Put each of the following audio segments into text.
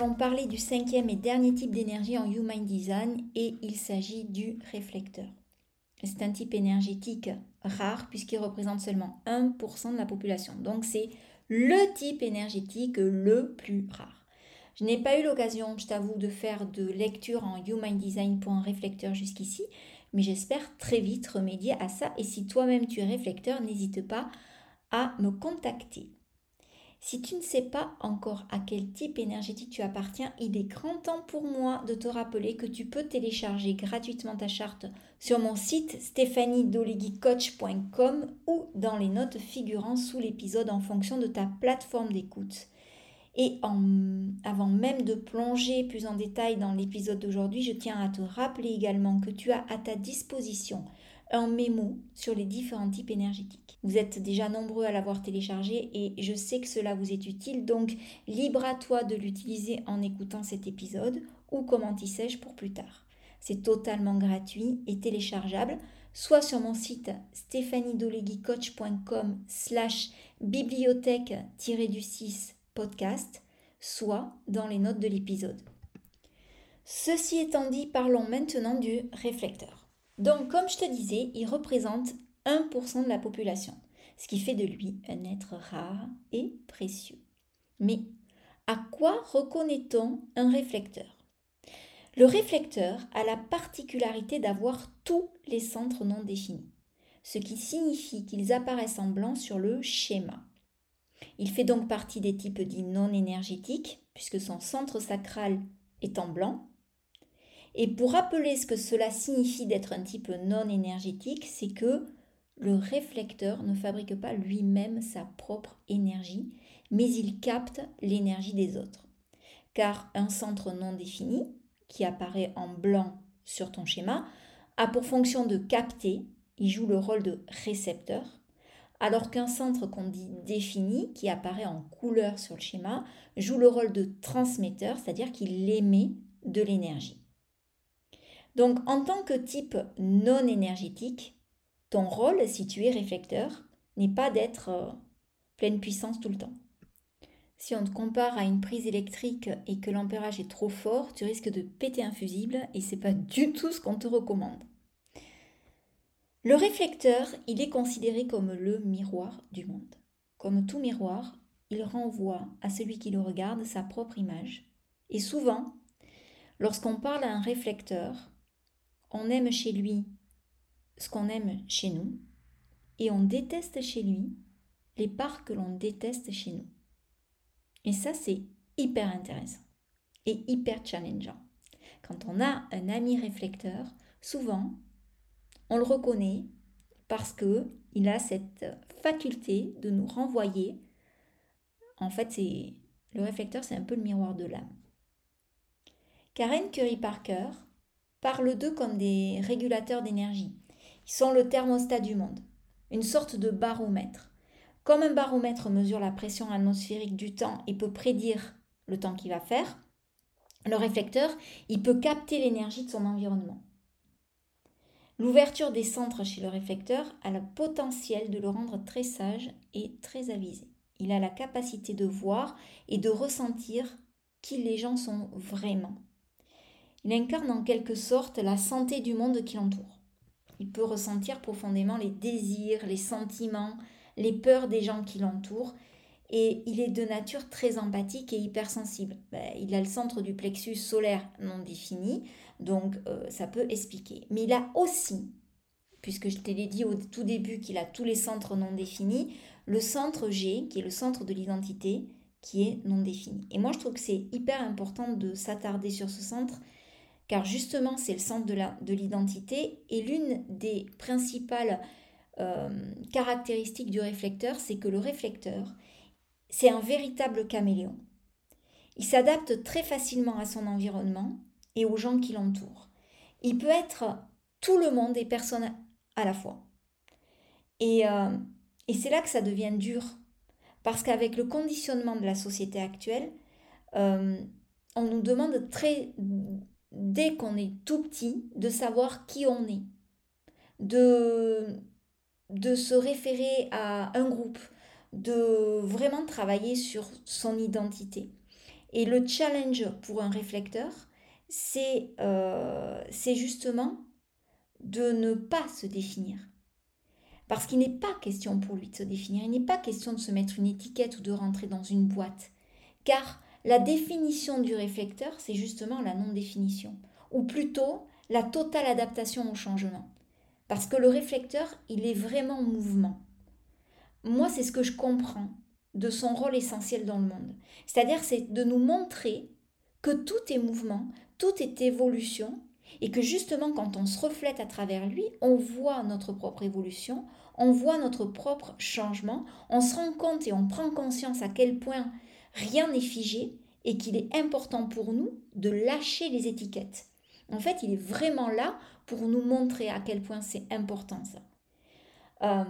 Allons parler du cinquième et dernier type d'énergie en Human Design et il s'agit du réflecteur. C'est un type énergétique rare puisqu'il représente seulement 1% de la population. Donc c'est le type énergétique le plus rare. Je n'ai pas eu l'occasion, je t'avoue, de faire de lecture en Human Design pour un réflecteur jusqu'ici, mais j'espère très vite remédier à ça. Et si toi-même tu es réflecteur, n'hésite pas à me contacter. Si tu ne sais pas encore à quel type énergétique tu appartiens, il est grand temps pour moi de te rappeler que tu peux télécharger gratuitement ta charte sur mon site stéphaniedoleguicoach.com ou dans les notes figurant sous l'épisode en fonction de ta plateforme d'écoute. Et avant même de plonger plus en détail dans l'épisode d'aujourd'hui, je tiens à te rappeler également que tu as à ta disposition un mémo sur les différents types énergétiques. Vous êtes déjà nombreux à l'avoir téléchargé et je sais que cela vous est utile, donc libre à toi de l'utiliser en écoutant cet épisode ou comment y sais-je pour plus tard. C'est totalement gratuit et téléchargeable, soit sur mon site stéphaniedoleguicoach.com slash bibliothèque-du-6 podcast, soit dans les notes de l'épisode. Ceci étant dit, parlons maintenant du réflecteur. Donc, comme je te disais, il représente 1% de la population, ce qui fait de lui un être rare et précieux. Mais à quoi reconnaît-on un réflecteur? Le réflecteur a la particularité d'avoir tous les centres non définis, ce qui signifie qu'ils apparaissent en blanc sur le schéma. Il fait donc partie des types dits non énergétiques, puisque son centre sacral est en blanc, et pour rappeler ce que cela signifie d'être un type non énergétique, c'est que le réflecteur ne fabrique pas lui-même sa propre énergie, mais il capte l'énergie des autres. Car un centre non défini, qui apparaît en blanc sur ton schéma, a pour fonction de capter, il joue le rôle de récepteur, alors qu'un centre qu'on dit défini, qui apparaît en couleur sur le schéma, joue le rôle de transmetteur, c'est-à-dire qu'il émet de l'énergie. Donc en tant que type non énergétique, ton rôle, si tu es réflecteur, n'est pas d'être euh, pleine puissance tout le temps. Si on te compare à une prise électrique et que l'ampérage est trop fort, tu risques de péter un fusible et c'est pas du tout ce qu'on te recommande. Le réflecteur, il est considéré comme le miroir du monde. Comme tout miroir, il renvoie à celui qui le regarde sa propre image. Et souvent, lorsqu'on parle à un réflecteur, on aime chez lui ce qu'on aime chez nous et on déteste chez lui les parts que l'on déteste chez nous. Et ça, c'est hyper intéressant et hyper challengeant. Quand on a un ami réflecteur, souvent, on le reconnaît parce que il a cette faculté de nous renvoyer. En fait, c'est le réflecteur, c'est un peu le miroir de l'âme. Karen Curry Parker parlent d'eux comme des régulateurs d'énergie. Ils sont le thermostat du monde, une sorte de baromètre. Comme un baromètre mesure la pression atmosphérique du temps et peut prédire le temps qu'il va faire, le réflecteur, il peut capter l'énergie de son environnement. L'ouverture des centres chez le réflecteur a le potentiel de le rendre très sage et très avisé. Il a la capacité de voir et de ressentir qui les gens sont vraiment. Il incarne en quelque sorte la santé du monde qui l'entoure. Il peut ressentir profondément les désirs, les sentiments, les peurs des gens qui l'entourent et il est de nature très empathique et hypersensible. Ben, il a le centre du plexus solaire non défini, donc euh, ça peut expliquer. Mais il a aussi, puisque je te l'ai dit au tout début qu'il a tous les centres non définis, le centre G, qui est le centre de l'identité, qui est non défini. Et moi, je trouve que c'est hyper important de s'attarder sur ce centre, car justement, c'est le centre de l'identité, et l'une des principales euh, caractéristique du réflecteur, c'est que le réflecteur, c'est un véritable caméléon. Il s'adapte très facilement à son environnement et aux gens qui l'entourent. Il peut être tout le monde et personne à la fois. Et, euh, c'est là que ça devient dur. Parce qu'avec le conditionnement de la société actuelle, euh, on nous demande très, dès qu'on est tout petit, de savoir qui on est, de, de se référer à un groupe, de vraiment travailler sur son identité. Et le challenge pour un réflecteur, c'est euh, justement de ne pas se définir. Parce qu'il n'est pas question pour lui de se définir, il n'est pas question de se mettre une étiquette ou de rentrer dans une boîte. Car la définition du réflecteur, c'est justement la non-définition, ou plutôt la totale adaptation au changement. Parce que le réflecteur, il est vraiment en mouvement. Moi, c'est ce que je comprends de son rôle essentiel dans le monde. C'est-à-dire, c'est de nous montrer que tout est mouvement, tout est évolution, et que justement, quand on se reflète à travers lui, on voit notre propre évolution, on voit notre propre changement, on se rend compte et on prend conscience à quel point rien n'est figé et qu'il est important pour nous de lâcher les étiquettes. En fait, il est vraiment là pour nous montrer à quel point c'est important ça. Euh,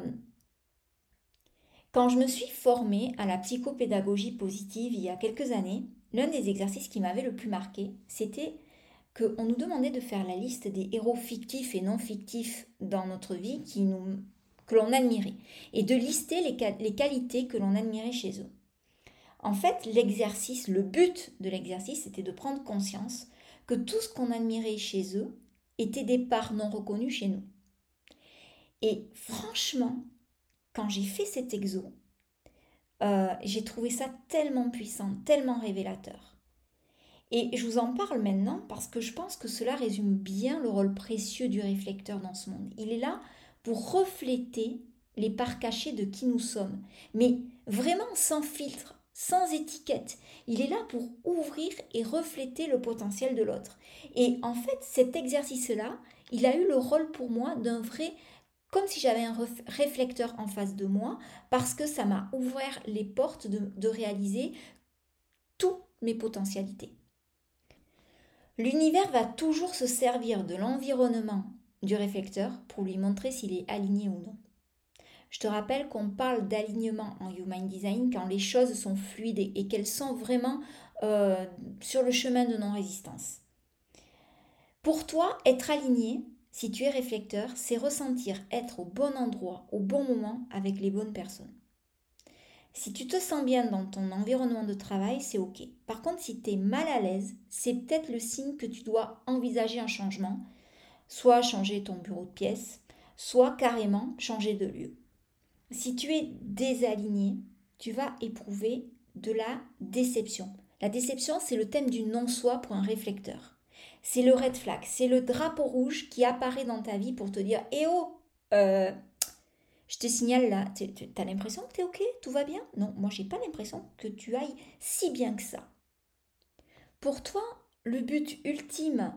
quand je me suis formée à la psychopédagogie positive il y a quelques années, l'un des exercices qui m'avait le plus marqué, c'était qu'on nous demandait de faire la liste des héros fictifs et non fictifs dans notre vie que l'on admirait et de lister les qualités que l'on admirait chez eux. En fait, l'exercice, le but de l'exercice, c'était de prendre conscience que tout ce qu'on admirait chez eux était des parts non reconnues chez nous. Et franchement, quand j'ai fait cet exo, euh, j'ai trouvé ça tellement puissant, tellement révélateur. Et je vous en parle maintenant parce que je pense que cela résume bien le rôle précieux du réflecteur dans ce monde. Il est là pour refléter les parts cachées de qui nous sommes, mais vraiment sans filtre, sans étiquette. Il est là pour ouvrir et refléter le potentiel de l'autre. Et en fait, cet exercice-là, il a eu le rôle pour moi d'un vrai, comme si j'avais un réflecteur en face de moi, parce que ça m'a ouvert les portes de, réaliser toutes mes potentialités. L'univers va toujours se servir de l'environnement du réflecteur pour lui montrer s'il est aligné ou non. Je te rappelle qu'on parle d'alignement en Human Design quand les choses sont fluides et qu'elles sont vraiment euh, sur le chemin de non-résistance. Pour toi, être aligné, si tu es réflecteur, c'est ressentir être au bon endroit, au bon moment, avec les bonnes personnes. Si tu te sens bien dans ton environnement de travail, c'est OK. Par contre, si tu es mal à l'aise, c'est peut-être le signe que tu dois envisager un changement, soit changer ton bureau de pièce, soit carrément changer de lieu. Si tu es désaligné, tu vas éprouver de la déception. La déception, c'est le thème du non-soi pour un réflecteur. C'est le red flag, c'est le drapeau rouge qui apparaît dans ta vie pour te dire Eh oh, euh, je te signale là, tu as l'impression que tu es OK, tout va bien? Non, moi j'ai pas l'impression que tu ailles si bien que ça. Pour toi, le but ultime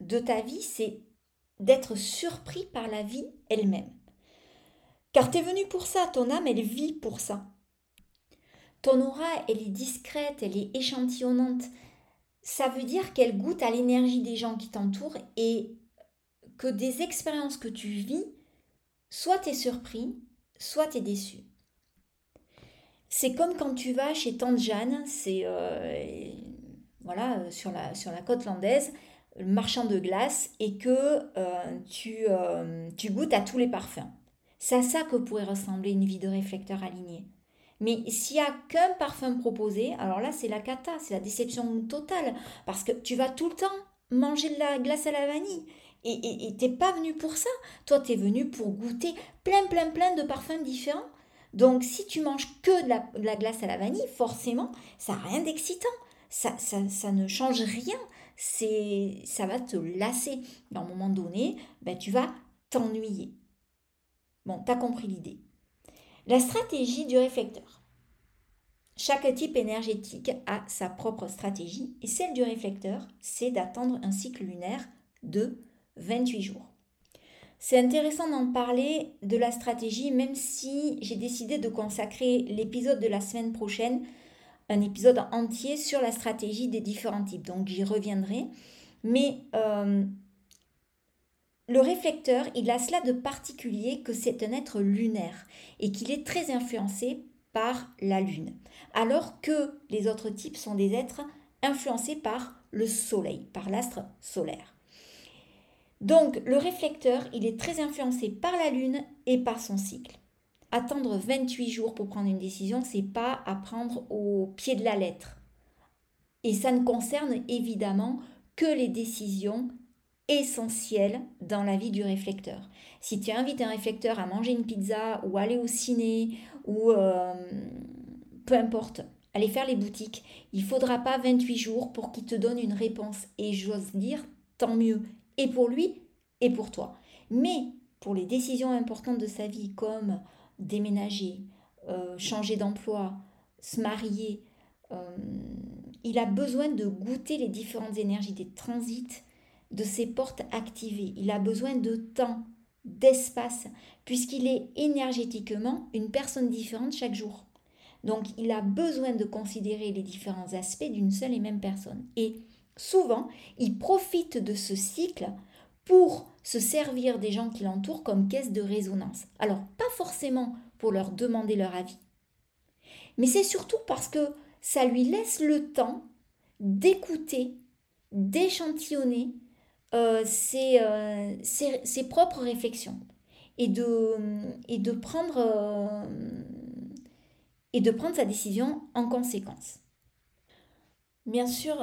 de ta vie, c'est d'être surpris par la vie elle-même. Car tu es venu pour ça, ton âme, elle vit pour ça. Ton aura, elle est discrète, elle est échantillonnante. Ça veut dire qu'elle goûte à l'énergie des gens qui t'entourent et que des expériences que tu vis, soit tu es surpris, soit tu es déçu. C'est comme quand tu vas chez Tante Jeanne, c'est euh, voilà, sur la, côte landaise, le marchand de glace, et que euh, euh, tu goûtes à tous les parfums. C'est à ça que pourrait ressembler une vie de réflecteur aligné. Mais s'il n'y a qu'un parfum proposé, alors là, c'est la cata, c'est la déception totale. Parce que tu vas tout le temps manger de la glace à la vanille. Et t'es pas venu pour ça. Toi, tu es venu pour goûter plein, plein, plein de parfums différents. Donc si tu manges que de la, glace à la vanille, forcément, ça n'a rien d'excitant. Ça, ça, ne change rien. C'est, ça va te lasser. à un moment donné, ben, tu vas t'ennuyer. Bon, tu as compris l'idée. La stratégie du réflecteur. Chaque type énergétique a sa propre stratégie et celle du réflecteur, c'est d'attendre un cycle lunaire de 28 jours. C'est intéressant d'en parler de la stratégie, même si j'ai décidé de consacrer l'épisode de la semaine prochaine, un épisode entier sur la stratégie des différents types. Donc j'y reviendrai. Mais euh, le réflecteur, il a cela de particulier que c'est un être lunaire et qu'il est très influencé par la Lune, alors que les autres types sont des êtres influencés par le Soleil, par l'astre solaire. Donc le réflecteur, il est très influencé par la Lune et par son cycle. Attendre 28 jours pour prendre une décision, c'est pas à prendre au pied de la lettre. Et ça ne concerne évidemment que les décisions essentielles dans la vie du réflecteur. Si tu invites un réflecteur à manger une pizza ou aller au ciné ou euh, peu importe, aller faire les boutiques, il faudra pas 28 jours pour qu'il te donne une réponse. Et j'ose dire, tant mieux, et pour lui et pour toi. Mais pour les décisions importantes de sa vie, comme déménager, euh, changer d'emploi, se marier, euh, il a besoin de goûter les différentes énergies des transits, de ses portes activées. Il a besoin de temps, d'espace, puisqu'il est énergétiquement une personne différente chaque jour. Donc il a besoin de considérer les différents aspects d'une seule et même personne. Et souvent, il profite de ce cycle pour se servir des gens qui l'entourent comme caisse de résonance. Alors, pas forcément pour leur demander leur avis, mais c'est surtout parce que ça lui laisse le temps d'écouter, d'échantillonner euh, euh, ses, propres réflexions et de, et de prendre, euh, et de prendre sa décision en conséquence. Bien sûr,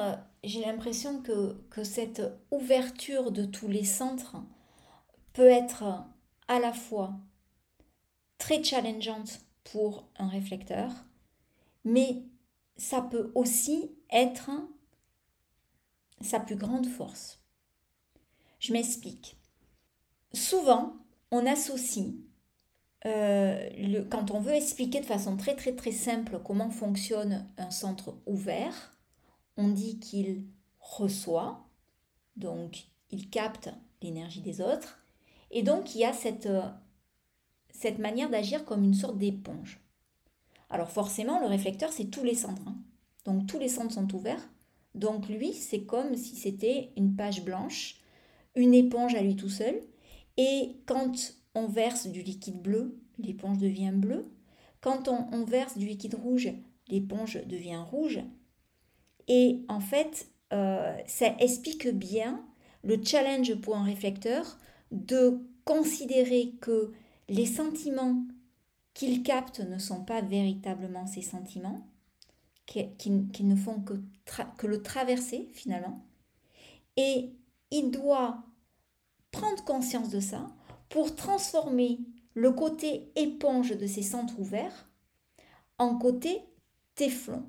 j'ai l'impression que, que, cette ouverture de tous les centres peut être à la fois très challengeante pour un réflecteur, mais ça peut aussi être sa plus grande force. Je m'explique. Souvent, on associe, euh, le, quand on veut expliquer de façon très très très simple comment fonctionne un centre ouvert, on dit qu'il reçoit, donc il capte l'énergie des autres, et donc il y a cette, euh, cette manière d'agir comme une sorte d'éponge. Alors forcément, le réflecteur, c'est tous les centres. Hein. Donc tous les centres sont ouverts. Donc lui, c'est comme si c'était une page blanche une éponge à lui tout seul. Et quand on verse du liquide bleu, l'éponge devient bleue. Quand on, verse du liquide rouge, l'éponge devient rouge. Et en fait, euh, ça explique bien le challenge pour un réflecteur de considérer que les sentiments qu'il capte ne sont pas véritablement ses sentiments, qui, ne font que, que le traverser finalement. Et il doit prendre conscience de ça pour transformer le côté éponge de ses centres ouverts en côté téflon.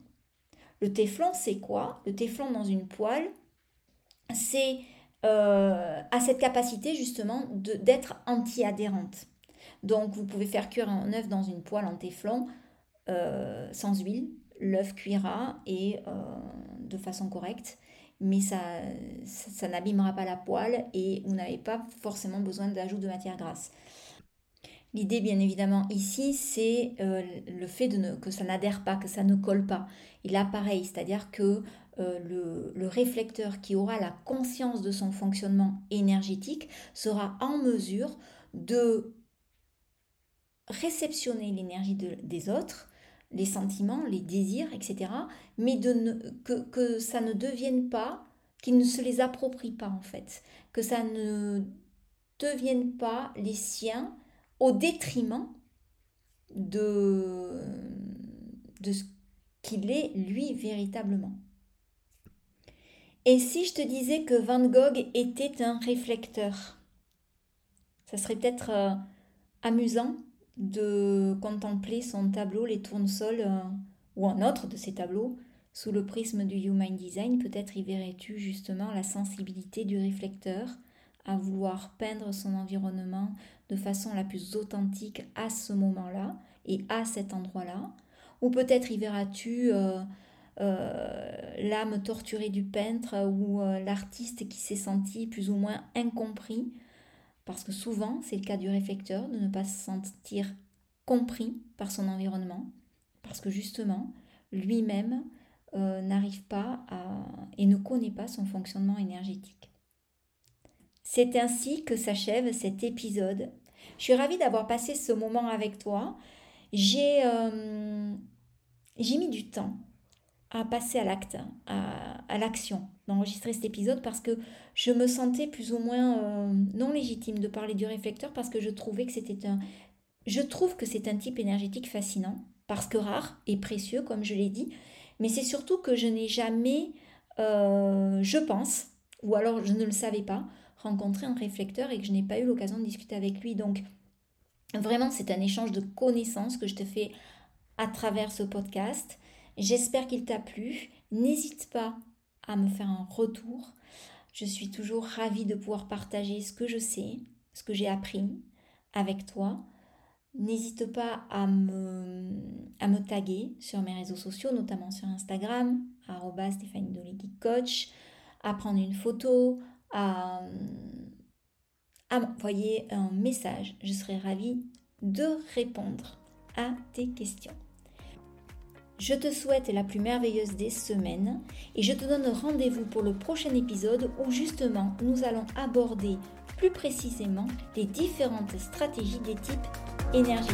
Le téflon, c'est quoi? Le téflon dans une poêle, c'est euh, à cette capacité justement d'être anti-adhérente. Donc vous pouvez faire cuire un œuf dans une poêle en téflon euh, sans huile. L'œuf cuira et euh, de façon correcte mais ça, n'abîmera pas la poêle et vous n'avez pas forcément besoin d'ajout de matière grasse. L'idée, bien évidemment, ici, c'est euh, le fait de que ça n'adhère pas, que ça ne colle pas. Et là, pareil, c'est-à-dire que euh, le, réflecteur qui aura la conscience de son fonctionnement énergétique sera en mesure de réceptionner l'énergie des autres les sentiments, les désirs, etc. Mais de que, que ça ne devienne pas, qu'ils ne se les approprient pas en fait, que ça ne devienne pas les siens au détriment de, de ce qu'il est lui véritablement. Et si je te disais que Van Gogh était un réflecteur? Ça serait peut-être euh, amusant de contempler son tableau, les tournesols, euh, ou un autre de ses tableaux, sous le prisme du Human Design, peut-être y verrais-tu justement la sensibilité du réflecteur à vouloir peindre son environnement de façon la plus authentique à ce moment-là et à cet endroit-là? Ou peut-être y verras-tu euh, euh, l'âme torturée du peintre ou l'artiste qui s'est senti plus ou moins incompris. Parce que souvent, c'est le cas du réflecteur, de ne pas se sentir compris par son environnement. Parce que justement, lui-même n'arrive pas et ne connaît pas son fonctionnement énergétique. C'est ainsi que s'achève cet épisode. Je suis ravie d'avoir passé ce moment avec toi. J'ai euh, mis du temps à passer à l'acte, à, l'action, d'enregistrer cet épisode parce que je me sentais plus ou moins euh, non légitime de parler du réflecteur parce que je trouvais que c'était un... Je trouve que c'est un type énergétique fascinant parce que rare et précieux, comme je l'ai dit, mais c'est surtout que je n'ai jamais, euh, je pense, ou alors je ne le savais pas, rencontré un réflecteur et que je n'ai pas eu l'occasion de discuter avec lui. Donc, vraiment, c'est un échange de connaissances que je te fais à travers ce podcast. J'espère qu'il t'a plu. N'hésite pas à me faire un retour. Je suis toujours ravie de pouvoir partager ce que je sais, ce que j'ai appris avec toi. N'hésite pas à me, taguer sur mes réseaux sociaux, notamment sur Instagram, Stéphanie Coach, à prendre une photo, à, à m'envoyer un message. Je serai ravie de répondre à tes questions. Je te souhaite la plus merveilleuse des semaines et je te donne rendez-vous pour le prochain épisode où justement nous allons aborder plus précisément les différentes stratégies des types énergétiques.